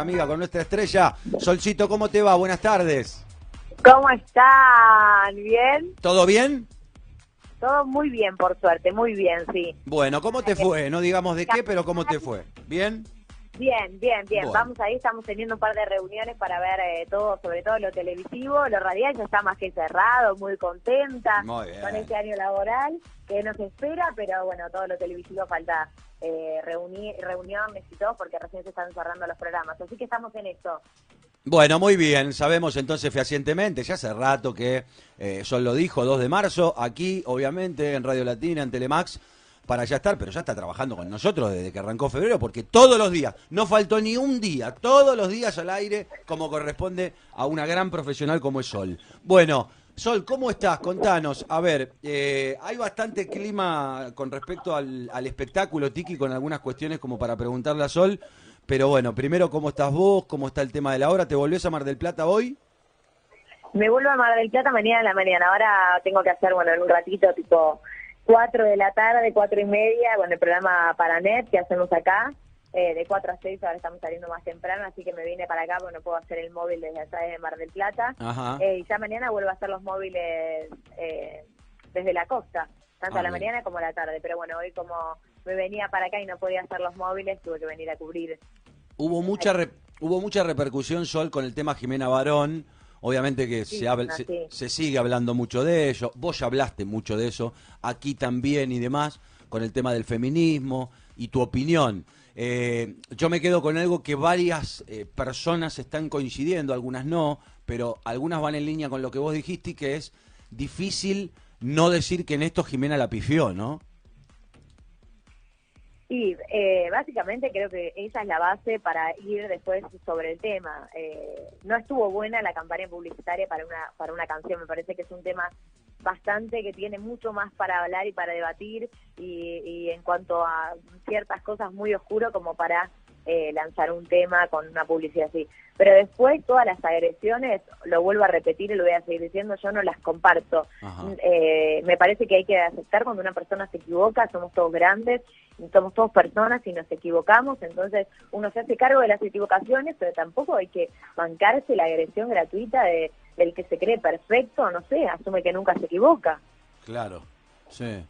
nuestra amiga, con nuestra estrella. Solcito, ¿cómo te va? Buenas tardes. ¿Cómo están? ¿Bien? ¿Todo bien? Todo muy bien, por suerte, muy bien, sí. Bueno, ¿cómo te fue? No digamos de qué, pero ¿cómo te fue? ¿Bien? Bien, bien, bien. Bueno. Vamos ahí, estamos teniendo un par de reuniones para ver eh, todo, sobre todo lo televisivo. Lo radial ya está más que cerrado, muy contenta Muy bien. con este año laboral que nos espera, pero bueno, todo lo televisivo falta eh, reuni- reuniones y todo porque recién se están cerrando los programas. Así que estamos en esto. Bueno, muy bien. Sabemos entonces fehacientemente, ya hace rato que eh, Sol lo dijo, 2 de marzo, aquí, obviamente, en Radio Latina, en Telemax, para ya estar, pero ya está trabajando con nosotros desde que arrancó febrero, porque todos los días, no faltó ni un día, todos los días al aire, como corresponde a una gran profesional como es Sol. Bueno, Sol, ¿cómo estás? Contanos. A ver, eh, hay bastante clima con respecto al, espectáculo, Tiki, con algunas cuestiones como para preguntarle a Sol. Pero bueno, primero, ¿cómo estás vos? ¿Cómo está el tema de la hora? ¿Te volvés a Mar del Plata hoy? Me vuelvo a Mar del Plata mañana en la mañana. Ahora tengo que hacer, bueno, en un ratito, tipo 4 de la tarde, cuatro y media, con el programa Paranet que hacemos acá. Eh, de 4 a 6, ahora estamos saliendo más temprano, así que me vine para acá porque no puedo hacer el móvil desde allá de Mar del Plata. Eh, y ya mañana vuelvo a hacer los móviles eh, desde la costa, tanto Ah, a la bien. mañana como a la tarde. Pero bueno, hoy como me venía para acá y no podía hacer los móviles, tuve que venir a cubrir. Hubo mucha re- hubo mucha repercusión, Sol, con el tema Jimena Barón. Obviamente que Sí, se, habla- así. se, se sigue hablando mucho de ello. Vos ya hablaste mucho de eso, aquí también y demás, con el tema del feminismo y tu opinión. Eh, yo me quedo con algo que varias eh, personas están coincidiendo, algunas no, pero algunas van en línea con lo que vos dijiste que es difícil no decir que en esto Jimena la pifió, ¿no? Y eh, básicamente creo que esa es la base para ir después sobre el tema. Eh, no estuvo buena la campaña publicitaria para una para una canción. Me parece que es un tema bastante que tiene mucho más para hablar y para debatir y, y en cuanto a ciertas cosas muy oscuro como para eh, lanzar un tema con una publicidad así. Pero después todas las agresiones, lo vuelvo a repetir y lo voy a seguir diciendo, yo no las comparto. Ajá. Eh, me parece que hay que aceptar cuando una persona se equivoca, somos todos grandes, somos todos personas y nos equivocamos, entonces uno se hace cargo de las equivocaciones, pero tampoco hay que bancarse la agresión gratuita de, del que se cree perfecto, no sé, asume que nunca se equivoca. Claro, sí.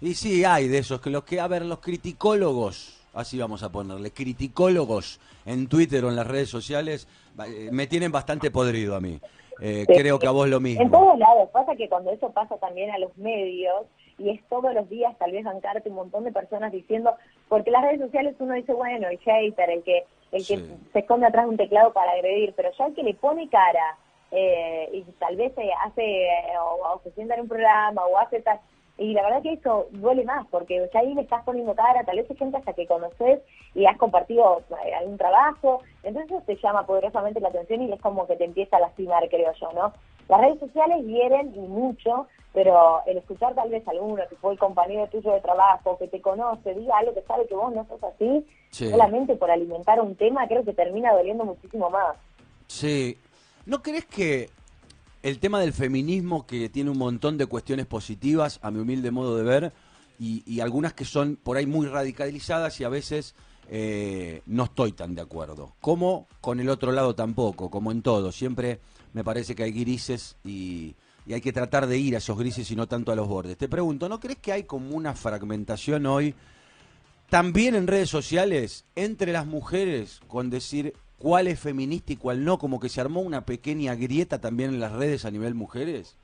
Y sí, hay de esos, que los que, a ver, los criticólogos, así vamos a ponerle, criticólogos en Twitter o en las redes sociales, eh, me tienen bastante podrido a mí. Eh, Sí. creo que a vos lo En mismo. todos lados, pasa que cuando eso pasa también a los medios, y es todos los días tal vez bancarte un montón de personas diciendo, porque las redes sociales uno dice, bueno, el hater, el que, el que Sí. se esconde atrás de un teclado para agredir, pero ya el que le pone cara eh, y tal vez hace, eh, o, o se sienta en un programa, o hace tal, y la verdad que eso duele más, porque ya ahí le estás poniendo cara, tal vez es gente hasta que conoces y has compartido eh, algún trabajo, entonces eso te llama poderosamente la atención y es como que te empieza a lastimar, creo yo, ¿no? Las redes sociales hieren y mucho, pero el escuchar tal vez a alguno que fue el compañero tuyo de trabajo, que te conoce, diga algo que sabe que vos no sos así, Sí. solamente por alimentar un tema, creo que termina doliendo muchísimo más. Sí. ¿No crees que el tema del feminismo, que tiene un montón de cuestiones positivas, a mi humilde modo de ver, y, algunas que son por ahí muy radicalizadas y a veces eh, no estoy tan de acuerdo? Como con el otro lado tampoco, como en todo. Siempre me parece que hay grises y, y hay que tratar de ir a esos grises y no tanto a los bordes. Te pregunto, ¿no crees que hay como una fragmentación hoy? también en redes sociales entre las mujeres con decir cuál es feminista y cuál no, como que se armó una pequeña grieta también en las redes a nivel mujeres.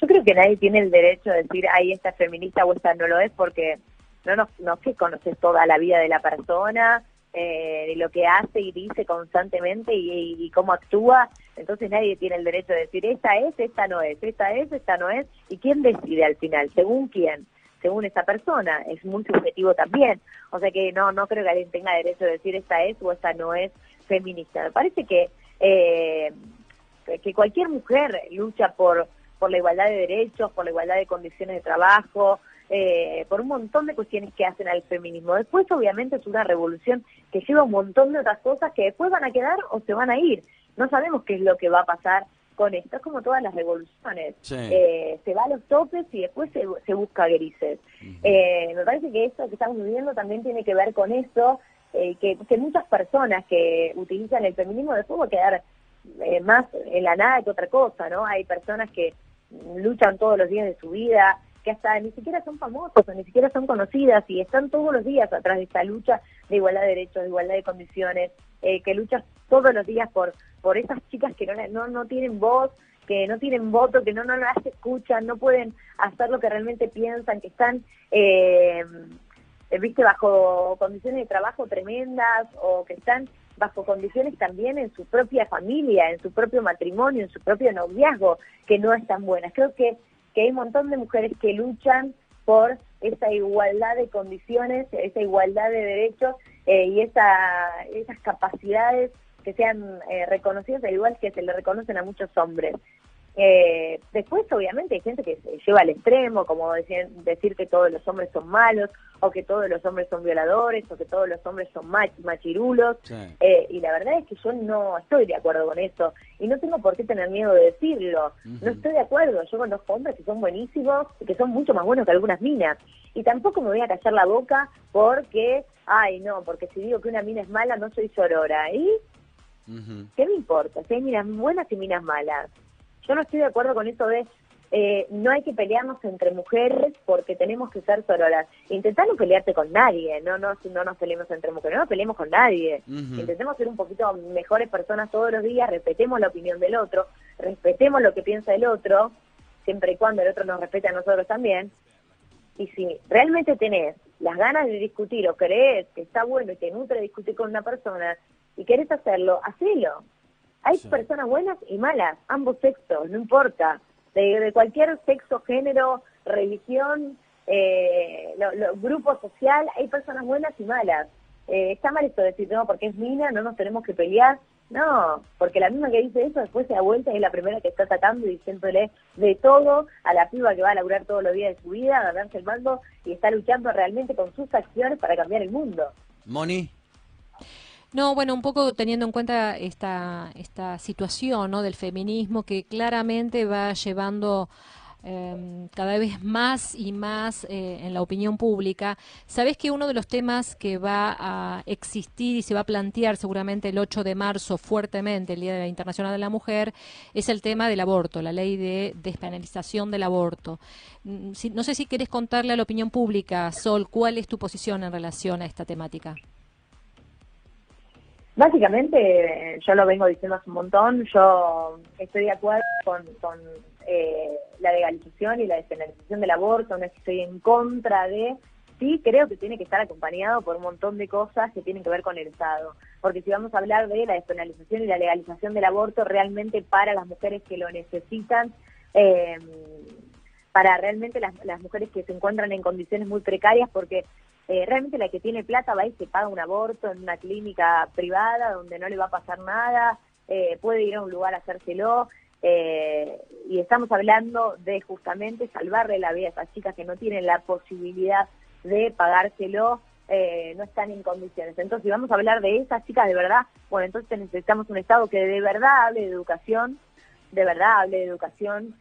Yo creo que nadie tiene el derecho de decir, ahí esta es feminista o esta no lo es, porque no nos, no que conoces toda la vida de la persona, eh, lo que hace y dice constantemente y cómo actúa. Entonces nadie tiene el derecho de decir, esta es, esta no es, esta es, esta no es. ¿Y quién decide al final? ¿Según quién? Según esa persona. Es muy subjetivo también. O sea que no, no creo que alguien tenga derecho de decir, esta es o esta no es feminista. Me parece que... Eh, que cualquier mujer lucha por, por la igualdad de derechos, por la igualdad de condiciones de trabajo, eh, por un montón de cuestiones que hacen al feminismo. Después, obviamente, es una revolución que lleva un montón de otras cosas que después van a quedar o se van a ir. No sabemos qué es lo que va a pasar con esto. Es como todas las revoluciones. Sí. Eh, se va a los topes y después se, se busca grises. Eh, me parece que esto que estamos viviendo también tiene que ver con eso eh, que, que, muchas personas que utilizan el feminismo después va a quedar eh, más en la nada que otra cosa, ¿no? Hay personas que luchan todos los días de su vida, que hasta ni siquiera son famosos o ni siquiera son conocidas y están todos los días atrás de esta lucha de igualdad de derechos, de igualdad de condiciones, eh, que luchan todos los días por, por esas chicas que no, no, no tienen voz, que no tienen voto, que no, no las escuchan, no pueden hacer lo que realmente piensan, que están, eh, viste, bajo condiciones de trabajo tremendas o que están bajo condiciones también en su propia familia, en su propio matrimonio, en su propio noviazgo, que no están buenas. Creo que, que hay un montón de mujeres que luchan por esa igualdad de condiciones, esa igualdad de derechos eh, y esa, esas capacidades que sean eh, reconocidas, al igual que se le reconocen a muchos hombres. Eh, después, obviamente, hay gente que se lleva al extremo, como decir, decir que todos los hombres son malos, o que todos los hombres son violadores, o que todos los hombres son machirulos. Eh, y la verdad es que yo no estoy de acuerdo con eso. Y no tengo por qué tener miedo de decirlo. No estoy de acuerdo. Yo conozco hombres que son buenísimos, que son mucho más buenos que algunas minas. Y tampoco me voy a callar la boca porque, ay, no, porque si digo que una mina es mala, no soy sorora. ¿Y qué me importa? Si hay minas buenas y minas malas. Yo no estoy de acuerdo con eso de eh, no hay que pelearnos entre mujeres porque tenemos que ser sororas. Intentá no pelearte con nadie, no, no, no nos peleemos entre mujeres, no nos peleemos con nadie. Intentemos ser un poquito mejores personas todos los días, respetemos la opinión del otro, respetemos lo que piensa el otro, siempre y cuando el otro nos respete a nosotros también. Y si realmente tenés las ganas de discutir o crees que está bueno y te nutre discutir con una persona y querés hacerlo, hacelo. Hay personas buenas y malas, ambos sexos, no importa, de, cualquier sexo, género, religión, eh, lo, grupo social, hay personas buenas y malas. Eh, está mal esto de decir, no, porque es mina, no nos tenemos que pelear. No, porque la misma que dice eso después se da vuelta y es la primera que está atacando y diciéndole de todo a la piba que va a laburar todos los días de su vida, a ganarse el mando y está luchando realmente con sus acciones para cambiar el mundo. Moni. No, bueno, un poco teniendo en cuenta esta, esta situación ¿no? del feminismo que claramente va llevando em, cada vez más y más eh, en la opinión pública. Sabes que uno de los temas que va a existir y se va a plantear seguramente el 8 de marzo fuertemente, el Día Internacional de la Mujer, es el tema del aborto, la ley de despenalización del aborto. Mm, no sé si quieres contarle a la opinión pública, Sol, cuál es tu posición en relación a esta temática. Básicamente, yo lo vengo diciendo hace un montón, yo estoy de acuerdo con, eh, la legalización y la despenalización del aborto, no estoy en contra de, sí creo que tiene que estar acompañado por un montón de cosas que tienen que ver con el Estado, porque si vamos a hablar de la despenalización y la legalización del aborto realmente para las mujeres que lo necesitan, eh, para realmente las, las mujeres que se encuentran en condiciones muy precarias, porque eh, realmente la que tiene plata va y se paga un aborto en una clínica privada donde no le va a pasar nada, eh, puede ir a un lugar a hacérselo. Eh, y estamos hablando de justamente salvarle la vida a esas chicas que no tienen la posibilidad de pagárselo, no están en condiciones. Entonces, si vamos a hablar de esas chicas de verdad, bueno, entonces necesitamos un Estado que de verdad hable de educación, de verdad hable de educación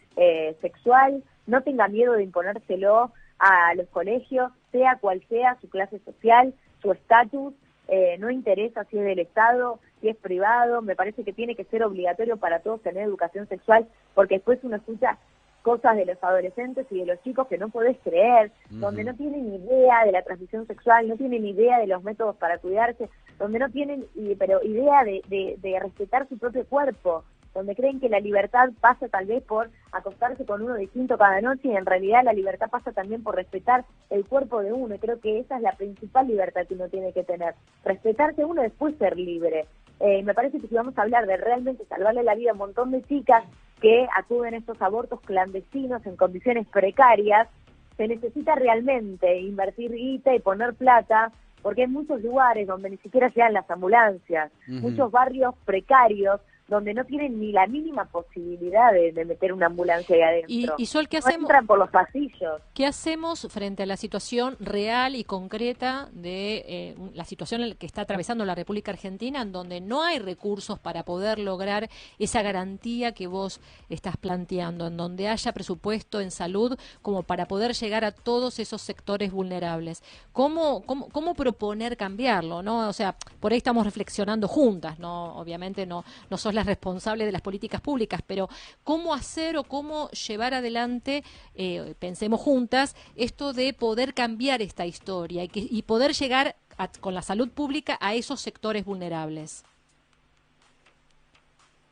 sexual, no tenga miedo de imponérselo a los colegios, sea cual sea su clase social, su estatus, eh, no interesa si es del Estado, si es privado, me parece que tiene que ser obligatorio para todos tener educación sexual, porque después uno escucha cosas de los adolescentes y de los chicos que no podés creer, donde no tienen idea de la transmisión sexual, no tienen idea de los métodos para cuidarse, donde no tienen pero idea de, de respetar su propio cuerpo, donde creen que la libertad pasa tal vez por acostarse con uno distinto cada noche y en realidad la libertad pasa también por respetar el cuerpo de uno. Creo que esa es la principal libertad que uno tiene que tener. Respetarse uno después ser libre. Eh, me parece que si vamos a hablar de realmente salvarle la vida a un montón de chicas que acuden a estos abortos clandestinos en condiciones precarias, se necesita realmente invertir guita y poner plata porque hay muchos lugares donde ni siquiera llegan las ambulancias, muchos barrios precarios donde no tienen ni la mínima posibilidad de, meter una ambulancia ahí adentro. Y, Sol, ¿qué hacemos? Entran por los pasillos. ¿Qué hacemos frente a la situación real y concreta de eh, la situación en la que está atravesando la República Argentina, en donde no hay recursos para poder lograr esa garantía que vos estás planteando, en donde haya presupuesto en salud como para poder llegar a todos esos sectores vulnerables? ¿Cómo, cómo, cómo proponer cambiarlo? ¿no? O sea, por ahí estamos reflexionando juntas, ¿no? Obviamente no, no sos la responsable de las políticas públicas, pero cómo hacer o cómo llevar adelante, eh, pensemos juntas, esto de poder cambiar esta historia y, que, poder llegar con la salud pública a esos sectores vulnerables.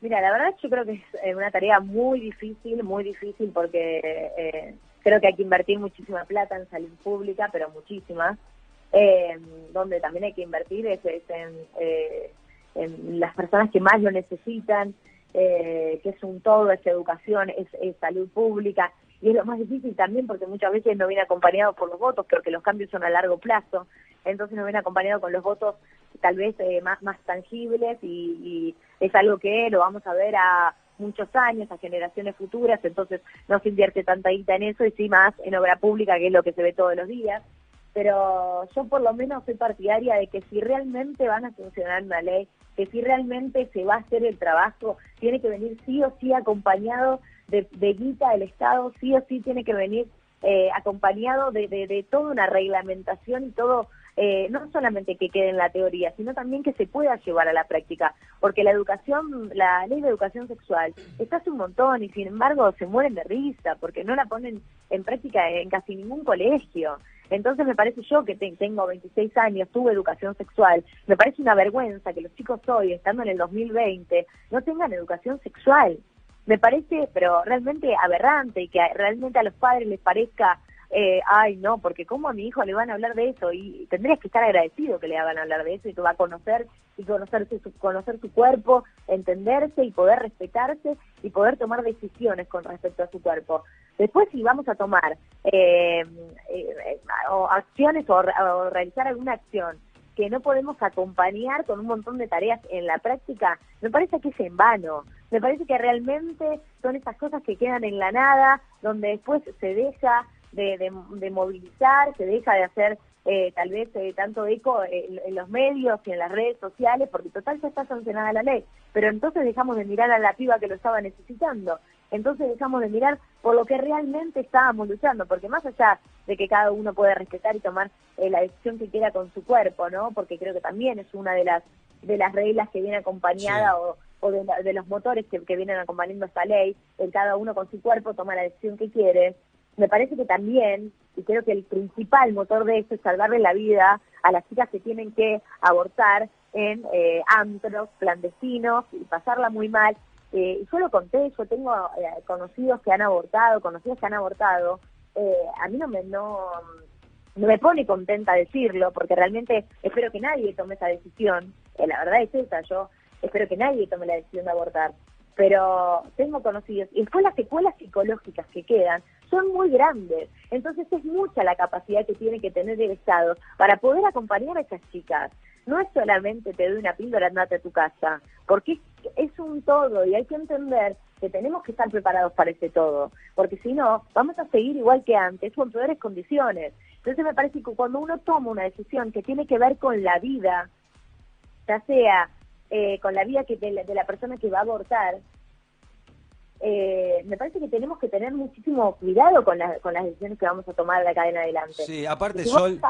Mira, la verdad yo creo que es eh, una tarea muy difícil, muy difícil porque eh, creo que hay que invertir muchísima plata en salud pública, pero muchísima. donde también hay que invertir es, en en las personas que más lo necesitan, eh, que es un todo, es educación, es, salud pública, y es lo más difícil también porque muchas veces no viene acompañado por los votos, porque los cambios son a largo plazo, entonces no viene acompañado con los votos tal vez eh, más, más tangibles y, es algo que lo vamos a ver a muchos años, a generaciones futuras, entonces no se invierte tanta guita en eso y sí más en obra pública, que es lo que se ve todos los días pero yo por lo menos soy partidaria de que si realmente van a funcionar una ley, que si realmente se va a hacer el trabajo, tiene que venir sí o sí acompañado de, de guita del Estado, sí o sí tiene que venir eh, acompañado de, de, toda una reglamentación y todo, eh, no solamente que quede en la teoría, sino también que se pueda llevar a la práctica, porque la educación, la ley de educación sexual está hace un montón y sin embargo se mueren de risa porque no la ponen en práctica en casi ningún colegio. Entonces me parece yo que tengo 26 años, tuve educación sexual, me parece una vergüenza que los chicos hoy, estando en el 2020, no tengan educación sexual. Me parece, pero realmente aberrante y que realmente a los padres les parezca, eh, ay no, porque cómo a mi hijo le van a hablar de eso y tendrías que estar agradecido que le hagan hablar de eso y que va a conocer y conocerse su, conocer su cuerpo, entenderse y poder respetarse y poder tomar decisiones con respecto a su cuerpo. Después si vamos a tomar eh, eh, o acciones o, realizar alguna acción que no podemos acompañar con un montón de tareas en la práctica, me parece que es en vano. Me parece que realmente son esas cosas que quedan en la nada, donde después se deja de, de, movilizar, se deja de hacer eh, tal vez tanto eco en, en, los medios y en las redes sociales, porque total ya está sancionada la ley. Pero entonces dejamos de mirar a la piba que lo estaba necesitando entonces dejamos de mirar por lo que realmente estábamos luchando, porque más allá de que cada uno puede respetar y tomar eh, la decisión que quiera con su cuerpo, ¿no? Porque creo que también es una de las de las reglas que viene acompañada o, de, los motores que, que vienen acompañando esta ley, el cada uno con su cuerpo toma la decisión que quiere. Me parece que también, y creo que el principal motor de eso es salvarle la vida a las chicas que tienen que abortar en eh, antros clandestinos y pasarla muy mal eh, yo lo conté, yo tengo eh, conocidos que han abortado, conocidos que han abortado. Eh, a mí no me, no, no me pone contenta decirlo, porque realmente espero que nadie tome esa decisión. Eh, la verdad es esa, yo espero que nadie tome la decisión de abortar. Pero tengo conocidos, y después las secuelas psicológicas que quedan son muy grandes. Entonces es mucha la capacidad que tiene que tener el Estado para poder acompañar a esas chicas. No es solamente te doy una píldora, andate a tu casa, porque es un todo y hay que entender que tenemos que estar preparados para ese todo, porque si no, vamos a seguir igual que antes o en peores condiciones. Entonces me parece que cuando uno toma una decisión que tiene que ver con la vida, ya sea eh, con la vida que de la persona que va a abortar, eh, me parece que tenemos que tener muchísimo cuidado con, con las decisiones que vamos a tomar de acá en adelante. Sí, aparte, si Sol...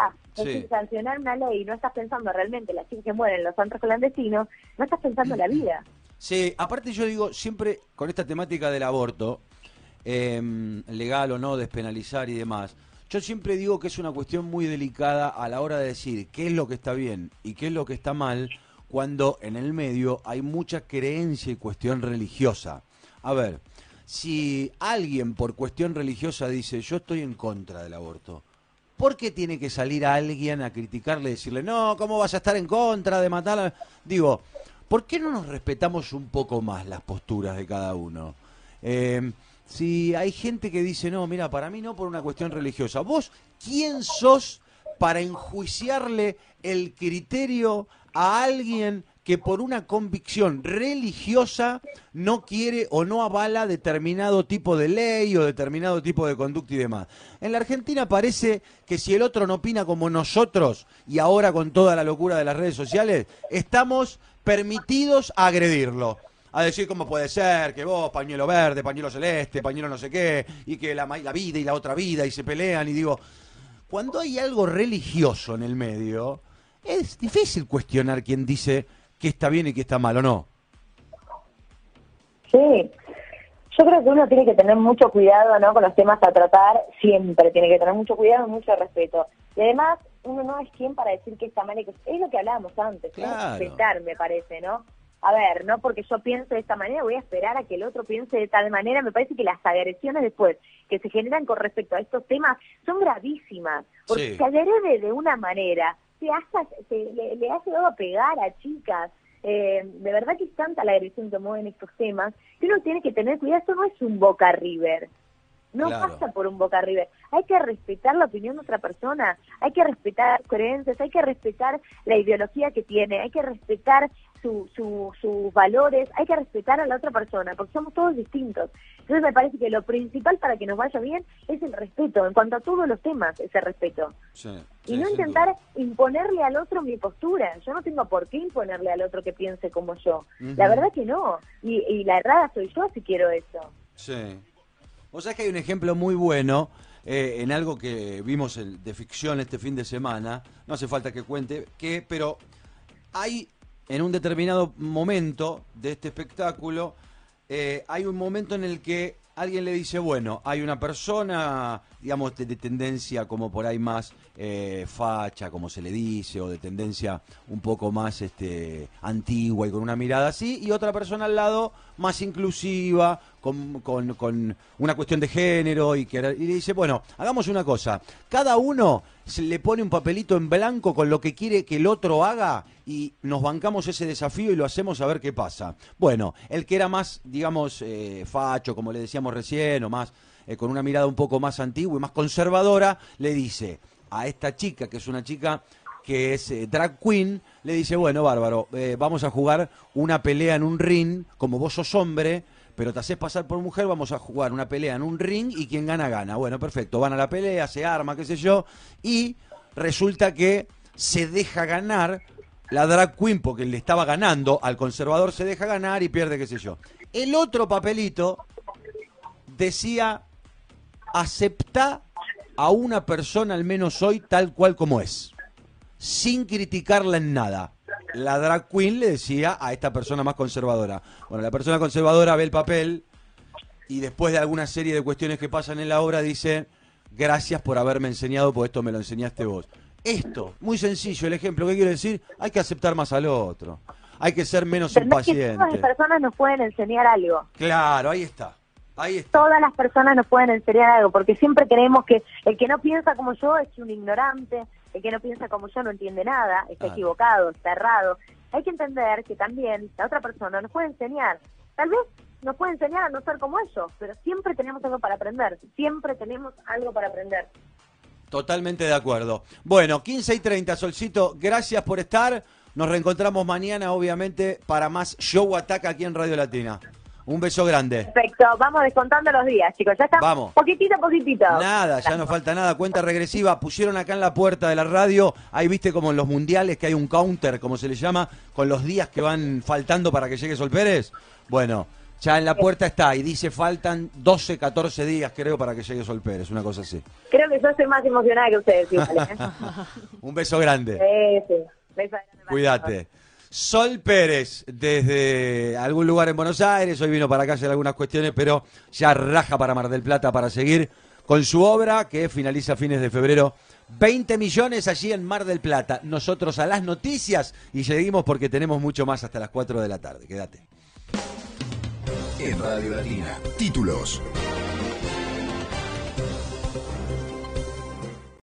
sancionar una ley y no estás pensando realmente las chicas que mueren, los santos clandestinos, no estás pensando en la vida. Sí, aparte yo digo, siempre con esta temática del aborto, em, legal o no, despenalizar y demás, yo siempre digo que es una cuestión muy delicada a la hora de decir qué es lo que está bien y qué es lo que está mal cuando en el medio hay mucha creencia y cuestión religiosa. A ver, si alguien por cuestión religiosa dice yo estoy en contra del aborto, ¿por qué tiene que salir alguien a criticarle y decirle, no, ¿cómo vas a estar en contra de matar? Digo, ¿por qué no nos respetamos un poco más las posturas de cada uno? Eh, si hay gente que dice, no, mira, para mí no por una cuestión religiosa, ¿vos quién sos para enjuiciarle el criterio a alguien que por una convicción religiosa no quiere o no avala determinado tipo de ley o determinado tipo de conducta y demás. En la Argentina parece que si el otro no opina como nosotros, y ahora con toda la locura de las redes sociales, estamos permitidos a agredirlo a decir cómo puede ser que vos, pañuelo verde, pañuelo celeste, pañuelo no sé qué, y que la, la vida y la otra vida, y se pelean, y digo, cuando hay algo religioso en el medio, es difícil cuestionar quién dice que está bien y que está mal, ¿o no? Sí, yo creo que uno tiene que tener mucho cuidado ¿no? con los temas a tratar, siempre tiene que tener mucho cuidado y mucho respeto. Y además, uno no es quien para decir que está mal y que es lo que hablábamos antes, respetar, me parece, ¿no? a ver, no porque yo piense de esta manera, voy a esperar a que el otro piense de tal manera. Me parece que las agresiones después que se generan con respecto a estos temas son gravísimas, porque se agrede de una manera, se, hasta, le, le, ha llegado a pegar a chicas. Eh, de verdad que es tanta la agresión que mueven estos temas que uno tiene que tener cuidado. Esto no es un Boca River. No pasa por un Boca River. Hay que respetar la opinión de otra persona, hay que respetar las creencias, hay que respetar la ideología que tiene, hay que respetar sus valores, hay que respetar a la otra persona, porque somos todos distintos. Entonces me parece que lo principal para que nos vaya bien es el respeto, en cuanto a todos los temas, ese respeto. y no intentar imponerle al otro mi postura. Yo no tengo por qué imponerle al otro que piense como yo. La verdad que no. Y, y la errada soy yo si quiero eso. Sí. O sea que hay un ejemplo muy bueno eh, en algo que vimos de ficción este fin de semana. No hace falta que cuente, que, pero hay en un determinado momento de este espectáculo, eh, hay un momento en el que alguien le dice, bueno, hay una persona, digamos, de, tendencia como por ahí más eh, facha, como se le dice, o de tendencia un poco más este, antigua y con una mirada así, y otra persona al lado más inclusiva, con, con, una cuestión de género, y, que, le dice, bueno, hagamos una cosa, cada uno se le pone un papelito en blanco con lo que quiere que el otro haga y nos bancamos ese desafío y lo hacemos a ver qué pasa. Bueno, el que era más, digamos, eh, facho, como le decíamos recién, o más eh, con una mirada un poco más antigua y más conservadora, le dice a esta chica, que es una chica que es eh, drag queen, le dice, bueno, bárbaro, vamos a jugar una pelea en un ring, como vos sos hombre, pero te haces pasar por mujer, vamos a jugar una pelea en un ring y quien gana, gana. Bueno, perfecto, van a la pelea, se arma, qué sé yo, y resulta que se deja ganar la drag queen porque le estaba ganando, al conservador se deja ganar y pierde, qué sé yo. El otro papelito decía, acepta a una persona al menos hoy tal cual como es, sin criticarla en nada la drag queen le decía a esta persona más conservadora. Bueno, la persona conservadora ve el papel y después de alguna serie de cuestiones que pasan en la obra dice, gracias por haberme enseñado, porque esto me lo enseñaste vos. Esto, muy sencillo, el ejemplo, ¿qué quiero decir? Hay que aceptar más al otro. Hay que ser menos impaciente. todas las personas nos pueden enseñar algo. Claro, ahí está. Ahí está. Todas las personas nos pueden enseñar algo, porque siempre creemos que el que no piensa como yo es un ignorante, el que no piensa como yo no entiende nada, está equivocado, está errado. Hay que entender que también la otra persona nos puede enseñar. Tal vez nos puede enseñar a no ser como ellos, pero siempre tenemos algo para aprender, siempre tenemos algo para aprender. Totalmente de acuerdo. Bueno, 15 y 30, Solcito, gracias por estar. Nos reencontramos mañana, obviamente, para más Show Ataca aquí en Radio Latina. Un beso grande. Perfecto, vamos descontando los días, chicos. Ya está. Vamos. Poquitito, poquitito. Nada, ya no falta nada. Cuenta regresiva. Pusieron acá en la puerta de la radio. Ahí viste como en los mundiales que hay un counter, como se le llama, con los días que van faltando para que llegue Sol Pérez. Bueno, ya en la puerta está y dice faltan 12, 14 días, creo, para que llegue Sol Pérez. Una cosa así. Creo que yo estoy más emocionada que ustedes. ¿eh? un beso grande. Sí, sí. Beso grande. Cuídate. Sol Pérez, desde algún lugar en Buenos Aires, hoy vino para acá hacer algunas cuestiones, pero ya raja para Mar del Plata para seguir con su obra que finaliza a fines de febrero. 20 millones allí en Mar del Plata. Nosotros a las noticias y seguimos porque tenemos mucho más hasta las 4 de la tarde. Quédate. En Radio Latina, títulos.